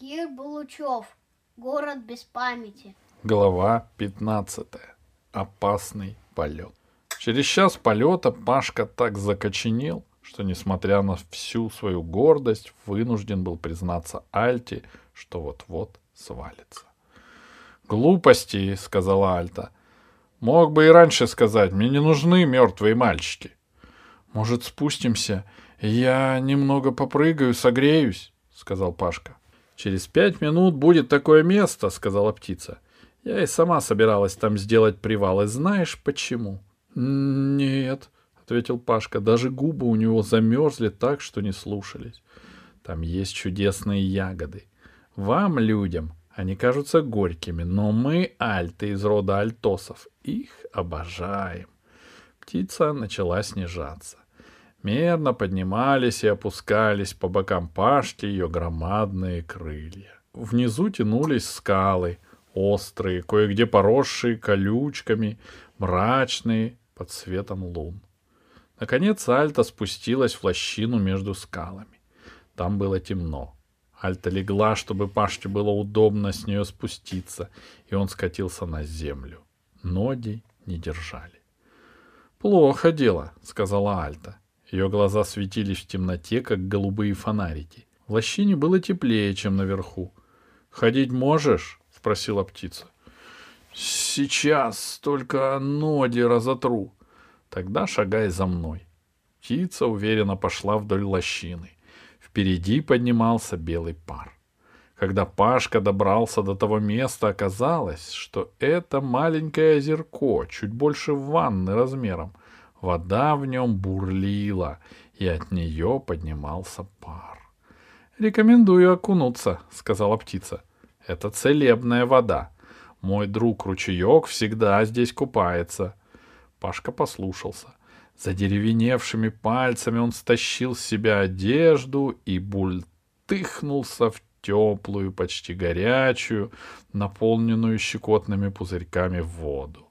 Кир Булучев. Город без памяти. Глава 15. Опасный полет. Через час полета Пашка так закоченел, что, несмотря на всю свою гордость, вынужден был признаться Альте, что вот-вот свалится. «Глупости», — сказала Альта. «Мог бы и раньше сказать, мне не нужны мертвые мальчики». «Может, спустимся? Я немного попрыгаю, согреюсь», — сказал Пашка. «Через пять минут будет такое место», — сказала птица. «Я и сама собиралась там сделать привал, и знаешь почему?» «Нет», — ответил Пашка. Даже губы у него замерзли так, что не слушались. «Там есть чудесные ягоды. Вам, людям, они кажутся горькими, но мы, альты из рода альтосов, их обожаем». Птица начала снижаться. Мерно поднимались и опускались по бокам Пашки ее громадные крылья. Внизу тянулись скалы, острые, кое-где поросшие колючками, мрачные, под светом лун. Наконец Альта спустилась в лощину между скалами. Там было темно. Альта легла, чтобы Пашке было удобно с нее спуститься, и он скатился на землю. Ноги не держали. «Плохо дело», — сказала Альта. Ее глаза светились в темноте, как голубые фонарики. В лощине было теплее, чем наверху. «Ходить можешь?» — спросила птица. «Сейчас только ноги разотру». «Тогда шагай за мной». Птица уверенно пошла вдоль лощины. Впереди поднимался белый пар. Когда Пашка добрался до того места, оказалось, что это маленькое озерко, чуть больше ванны размером — Вода в нем бурлила, и от нее поднимался пар. «Рекомендую окунуться», — сказала птица. «Это целебная вода. Мой друг ручеек всегда здесь купается». Пашка послушался. За деревеневшими пальцами он стащил с себя одежду и бультыхнулся в теплую, почти горячую, наполненную щекотными пузырьками воду.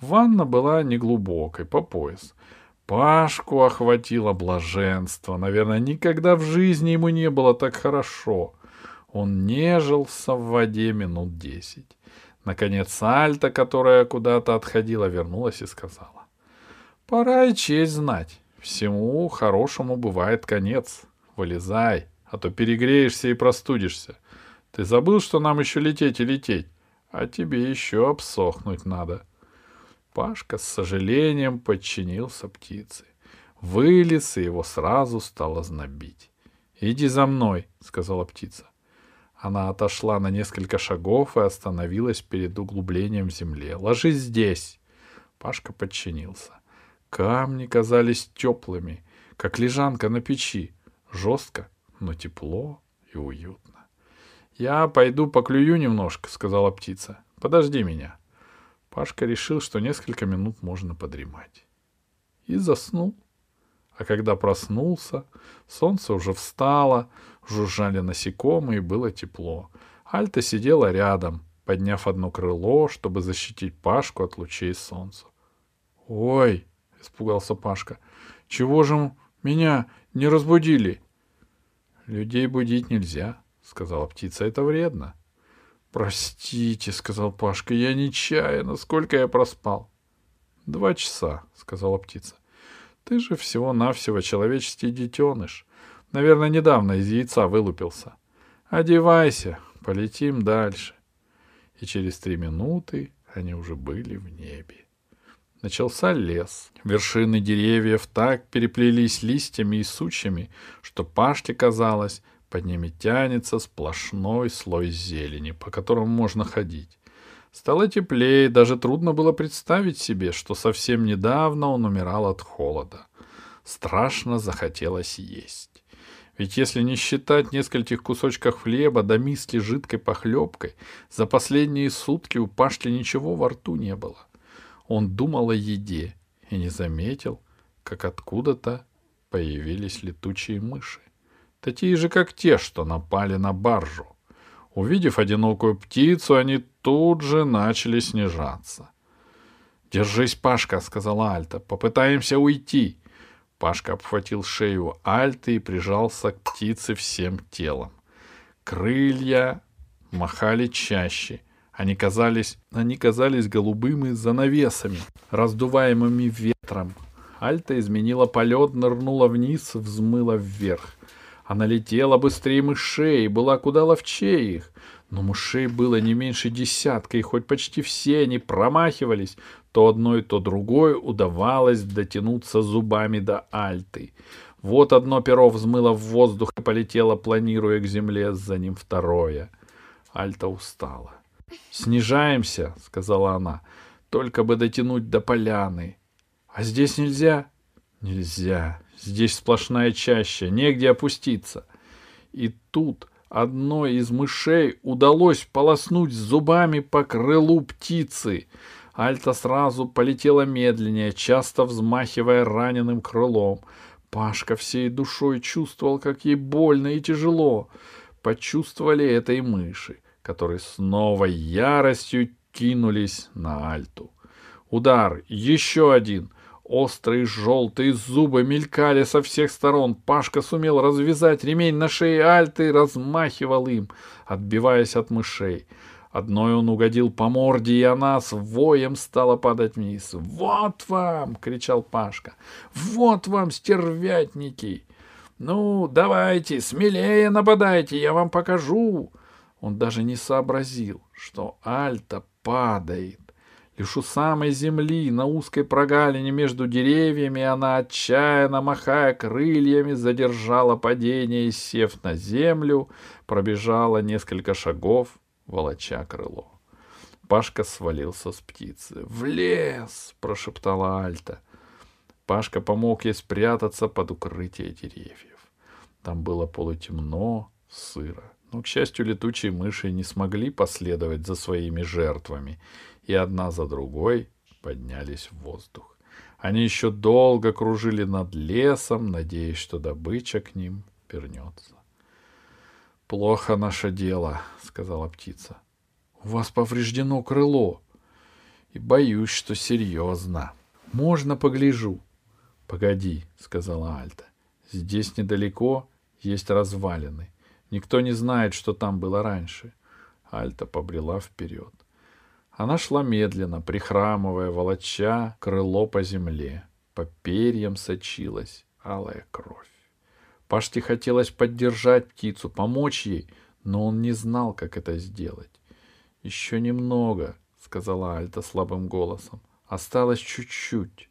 Ванна была неглубокой, по пояс. Пашку охватило блаженство. Наверное, никогда в жизни ему не было так хорошо. Он нежился в воде минут десять. Наконец Альта, которая куда-то отходила, вернулась и сказала. «Пора и честь знать. Всему хорошему бывает конец. Вылезай, а то перегреешься и простудишься. Ты забыл, что нам еще лететь и лететь? А тебе еще обсохнуть надо». Пашка с сожалением подчинился птице. Вылез, и его сразу стало знобить. «Иди за мной», — сказала птица. Она отошла на несколько шагов и остановилась перед углублением в земле. «Ложись здесь!» Пашка подчинился. Камни казались теплыми, как лежанка на печи. Жестко, но тепло и уютно. «Я пойду поклюю немножко», — сказала птица. «Подожди меня». Пашка решил, что несколько минут можно подремать. И заснул. А когда проснулся, солнце уже встало, жужжали насекомые, было тепло. Альта сидела рядом, подняв одно крыло, чтобы защитить Пашку от лучей солнца. «Ой!» — испугался Пашка. «Чего же меня не разбудили?» «Людей будить нельзя», — сказала птица. «Это вредно». «Простите», — сказал Пашка, — «я нечаянно. Сколько я проспал?» «Два часа», — сказала птица. «Ты же всего-навсего человеческий детеныш. Наверное, недавно из яйца вылупился. Одевайся, полетим дальше». И через три минуты они уже были в небе. Начался лес. Вершины деревьев так переплелись листьями и сучьями, что Пашке казалось, под ними тянется сплошной слой зелени, по которому можно ходить. Стало теплее, даже трудно было представить себе, что совсем недавно он умирал от холода. Страшно захотелось есть. Ведь если не считать нескольких кусочков хлеба да миски жидкой похлебкой, за последние сутки у Пашки ничего во рту не было. Он думал о еде и не заметил, как откуда-то появились летучие мыши такие же, как те, что напали на баржу. Увидев одинокую птицу, они тут же начали снижаться. «Держись, Пашка», — сказала Альта, — «попытаемся уйти». Пашка обхватил шею Альты и прижался к птице всем телом. Крылья махали чаще. Они казались, они казались голубыми занавесами, раздуваемыми ветром. Альта изменила полет, нырнула вниз, взмыла вверх. Она летела быстрее мышей, была куда ловчее их. Но мышей было не меньше десятка, и хоть почти все они промахивались, то одной, то другой удавалось дотянуться зубами до Альты. Вот одно перо взмыло в воздух и полетело, планируя к земле, за ним второе. Альта устала. «Снижаемся», — сказала она, — «только бы дотянуть до поляны». «А здесь нельзя?» «Нельзя. Здесь сплошная чаща, негде опуститься». И тут одной из мышей удалось полоснуть зубами по крылу птицы. Альта сразу полетела медленнее, часто взмахивая раненым крылом. Пашка всей душой чувствовал, как ей больно и тяжело. Почувствовали это и мыши, которые с новой яростью кинулись на Альту. Удар, еще один — Острые желтые зубы мелькали со всех сторон. Пашка сумел развязать ремень на шее Альты и размахивал им, отбиваясь от мышей. Одной он угодил по морде, и она с воем стала падать вниз. «Вот вам!» — кричал Пашка. «Вот вам, стервятники! Ну, давайте, смелее нападайте, я вам покажу!» Он даже не сообразил, что Альта падает. Лишь у самой земли, на узкой прогалине между деревьями, она, отчаянно махая крыльями, задержала падение и, сев на землю, пробежала несколько шагов, волоча крыло. Пашка свалился с птицы. «В лес!» — прошептала Альта. Пашка помог ей спрятаться под укрытие деревьев. Там было полутемно, сыро. Но, к счастью, летучие мыши не смогли последовать за своими жертвами — и одна за другой поднялись в воздух. Они еще долго кружили над лесом, надеясь, что добыча к ним вернется. «Плохо наше дело», — сказала птица. «У вас повреждено крыло, и боюсь, что серьезно. Можно погляжу?» «Погоди», — сказала Альта. «Здесь недалеко есть развалины. Никто не знает, что там было раньше». Альта побрела вперед. Она шла медленно, прихрамывая, волоча крыло по земле. По перьям сочилась алая кровь. Паште хотелось поддержать птицу, помочь ей, но он не знал, как это сделать. «Еще немного», — сказала Альта слабым голосом. «Осталось чуть-чуть».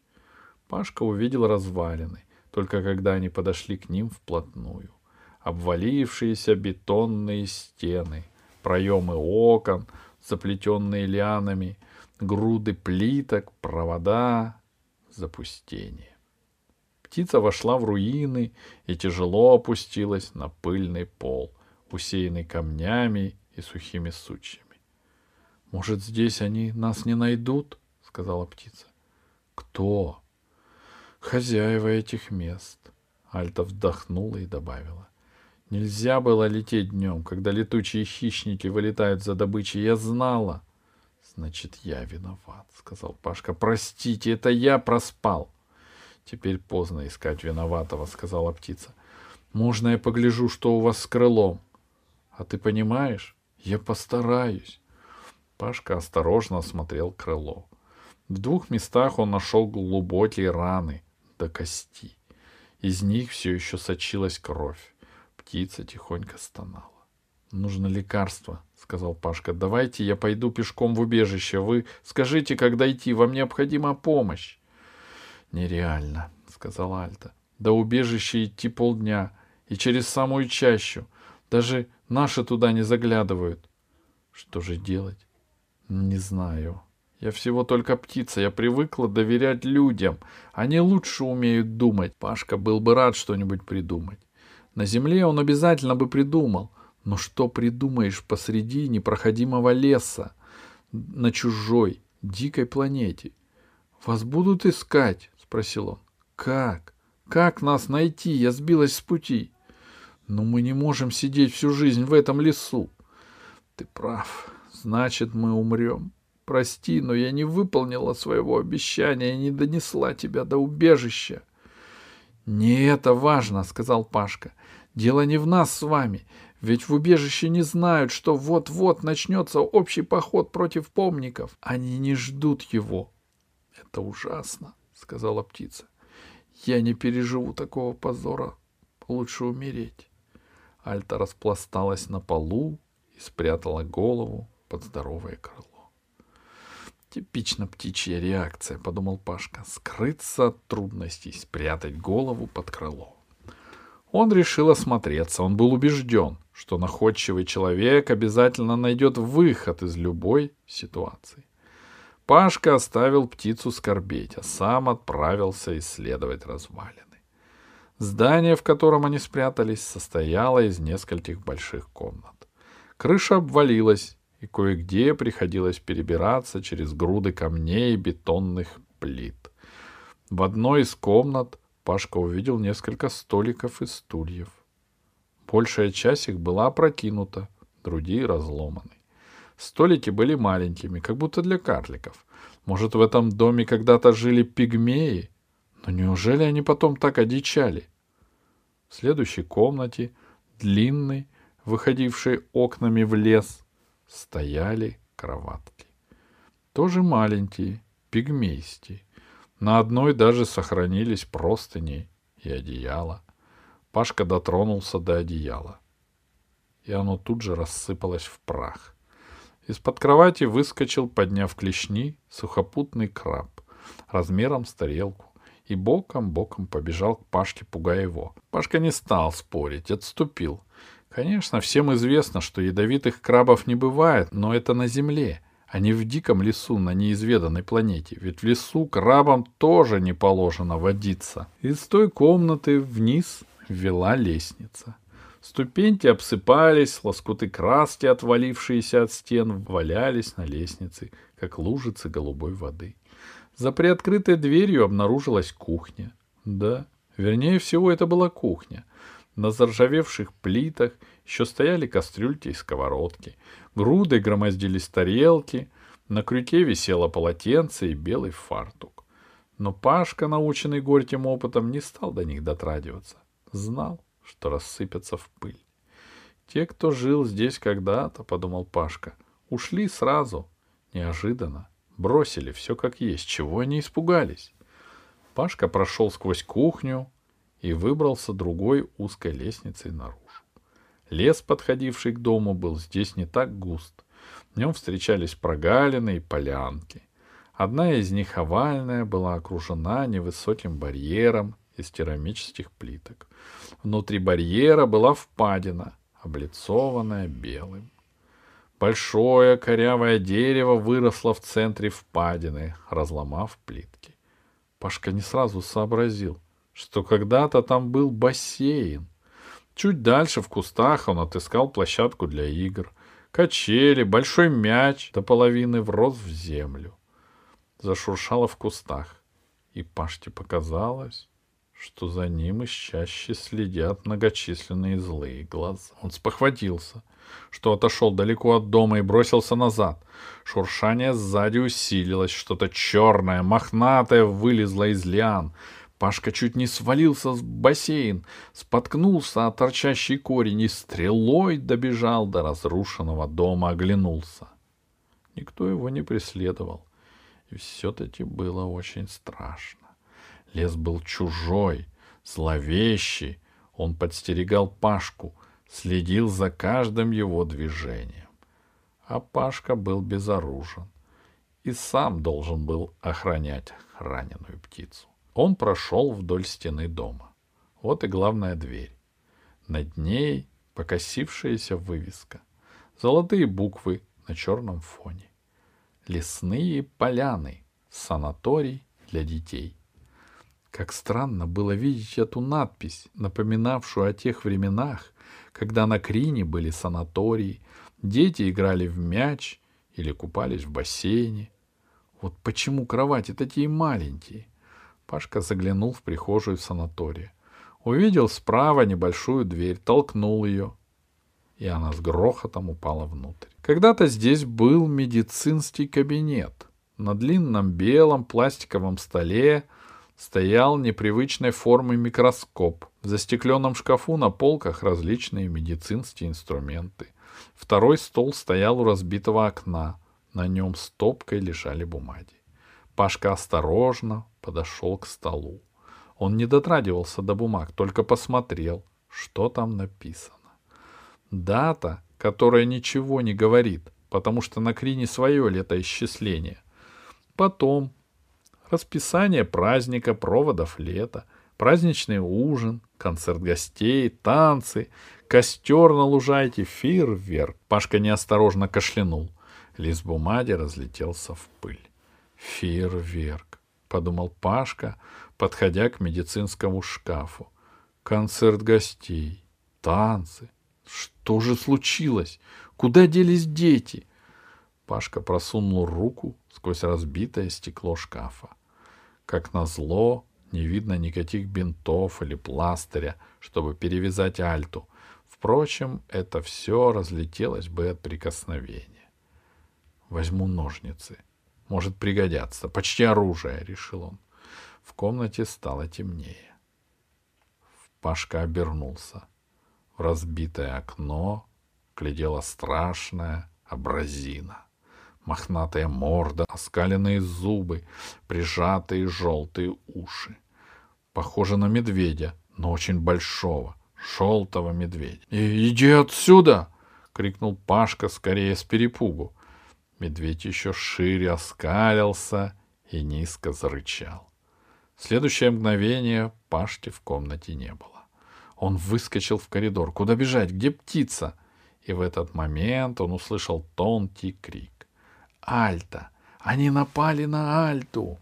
Пашка увидел развалины, только когда они подошли к ним вплотную. Обвалившиеся бетонные стены, проемы окон — заплетенные лианами, груды плиток, провода, запустение. Птица вошла в руины и тяжело опустилась на пыльный пол, усеянный камнями и сухими сучьями. — Может, здесь они нас не найдут? — сказала птица. — Кто? — Хозяева этих мест. Альта вздохнула и добавила. Нельзя было лететь днем, когда летучие хищники вылетают за добычей. Я знала. Значит, я виноват, сказал Пашка. Простите, это я проспал. Теперь поздно искать виноватого, сказала птица. Можно я погляжу, что у вас с крылом? А ты понимаешь? Я постараюсь. Пашка осторожно осмотрел крыло. В двух местах он нашел глубокие раны до кости. Из них все еще сочилась кровь. Птица тихонько стонала. «Нужно лекарство», — сказал Пашка. «Давайте я пойду пешком в убежище. Вы скажите, как дойти. Вам необходима помощь». «Нереально», — сказала Альта. «До убежища идти полдня. И через самую чащу. Даже наши туда не заглядывают». «Что же делать?» «Не знаю. Я всего только птица. Я привыкла доверять людям. Они лучше умеют думать. Пашка был бы рад что-нибудь придумать. На земле он обязательно бы придумал. Но что придумаешь посреди непроходимого леса, на чужой, дикой планете? «Вас будут искать?» — спросил он. «Как? Как нас найти? Я сбилась с пути». «Но мы не можем сидеть всю жизнь в этом лесу». «Ты прав. Значит, мы умрем. Прости, но я не выполнила своего обещания и не донесла тебя до убежища». «Не это важно», — сказал Пашка. Дело не в нас с вами. Ведь в убежище не знают, что вот-вот начнется общий поход против помников. Они не ждут его. Это ужасно, сказала птица. Я не переживу такого позора. Лучше умереть. Альта распласталась на полу и спрятала голову под здоровое крыло. Типично птичья реакция, подумал Пашка. Скрыться от трудностей, спрятать голову под крыло. Он решил осмотреться. Он был убежден, что находчивый человек обязательно найдет выход из любой ситуации. Пашка оставил птицу скорбеть, а сам отправился исследовать развалины. Здание, в котором они спрятались, состояло из нескольких больших комнат. Крыша обвалилась, и кое-где приходилось перебираться через груды камней и бетонных плит. В одной из комнат Пашка увидел несколько столиков и стульев. Большая часть их была опрокинута, другие разломаны. Столики были маленькими, как будто для карликов. Может, в этом доме когда-то жили пигмеи? Но неужели они потом так одичали? В следующей комнате, длинной, выходившей окнами в лес, стояли кроватки. Тоже маленькие, пигмейские. На одной даже сохранились простыни и одеяло. Пашка дотронулся до одеяла, и оно тут же рассыпалось в прах. Из-под кровати выскочил, подняв клешни, сухопутный краб размером с тарелку и боком-боком побежал к Пашке, пугая его. Пашка не стал спорить, отступил. Конечно, всем известно, что ядовитых крабов не бывает, но это на земле, а не в диком лесу на неизведанной планете. Ведь в лесу крабам тоже не положено водиться. Из той комнаты вниз вела лестница. Ступеньки обсыпались, лоскуты краски, отвалившиеся от стен, валялись на лестнице, как лужицы голубой воды. За приоткрытой дверью обнаружилась кухня. Да, вернее всего, это была кухня. На заржавевших плитах еще стояли кастрюльки и сковородки. Грудой громоздились тарелки. На крюке висело полотенце и белый фартук. Но Пашка, наученный горьким опытом, не стал до них дотрагиваться. Знал, что рассыпятся в пыль. Те, кто жил здесь когда-то, — подумал Пашка, — ушли сразу, неожиданно, бросили все как есть, чего они испугались. Пашка прошел сквозь кухню, и выбрался другой узкой лестницей наружу. Лес, подходивший к дому, был здесь не так густ. В нем встречались прогалины и полянки. Одна из них, овальная, была окружена невысоким барьером из керамических плиток. Внутри барьера была впадина, облицованная белым. Большое корявое дерево выросло в центре впадины, разломав плитки. Пашка не сразу сообразил — что когда-то там был бассейн. Чуть дальше в кустах он отыскал площадку для игр. Качели, большой мяч до половины врос в землю. Зашуршало в кустах. И Пашке показалось, что за ним из чаще следят многочисленные злые глаза. Он спохватился, что отошел далеко от дома и бросился назад. Шуршание сзади усилилось, что-то черное, мохнатое вылезло из лиан — Пашка чуть не свалился в бассейн, споткнулся о торчащий корень и стрелой добежал до разрушенного дома, оглянулся. Никто его не преследовал, и все-таки было очень страшно. Лес был чужой, зловещий, он подстерегал Пашку, следил за каждым его движением. А Пашка был безоружен и сам должен был охранять раненую птицу. Он прошел вдоль стены дома. Вот и главная дверь. Над ней покосившаяся вывеска. Золотые буквы на черном фоне. Лесные поляны. Санаторий для детей. Как странно было видеть эту надпись, напоминавшую о тех временах, когда на Крине были санатории, дети играли в мяч или купались в бассейне. Вот почему кровати такие маленькие — Пашка заглянул в прихожую санатория. Увидел справа небольшую дверь, толкнул ее, и она с грохотом упала внутрь. Когда-то здесь был медицинский кабинет. На длинном белом пластиковом столе стоял непривычной формы микроскоп. В застекленном шкафу на полках различные медицинские инструменты. Второй стол стоял у разбитого окна. На нем стопкой лежали бумаги. Пашка осторожно подошел к столу. Он не дотрагивался до бумаг, только посмотрел, что там написано. Дата, которая ничего не говорит, потому что на Крине свое летоисчисление. Потом расписание праздника проводов лета, праздничный ужин, концерт гостей, танцы, костер на лужайке, фейерверк. Пашка неосторожно кашлянул. Лист бумаги разлетелся в пыль. Фейерверк, подумал Пашка, подходя к медицинскому шкафу. Концерт гостей, танцы. Что же случилось? Куда делись дети? Пашка просунул руку сквозь разбитое стекло шкафа. Как назло, не видно никаких бинтов или пластыря, чтобы перевязать альту. Впрочем, это все разлетелось бы от прикосновения. Возьму ножницы. Может пригодятся. Почти оружие, решил он. В комнате стало темнее. Пашка обернулся. В разбитое окно глядела страшная абразина. Мохнатая морда, оскаленные зубы, прижатые желтые уши. Похоже на медведя, но очень большого, желтого медведя. «Иди отсюда!» — крикнул Пашка скорее с перепугу. Медведь еще шире оскалился и низко зарычал. В следующее мгновение Пашки в комнате не было. Он выскочил в коридор. Куда бежать? Где птица? И в этот момент он услышал тонкий крик. «Альта! Они напали на Альту!»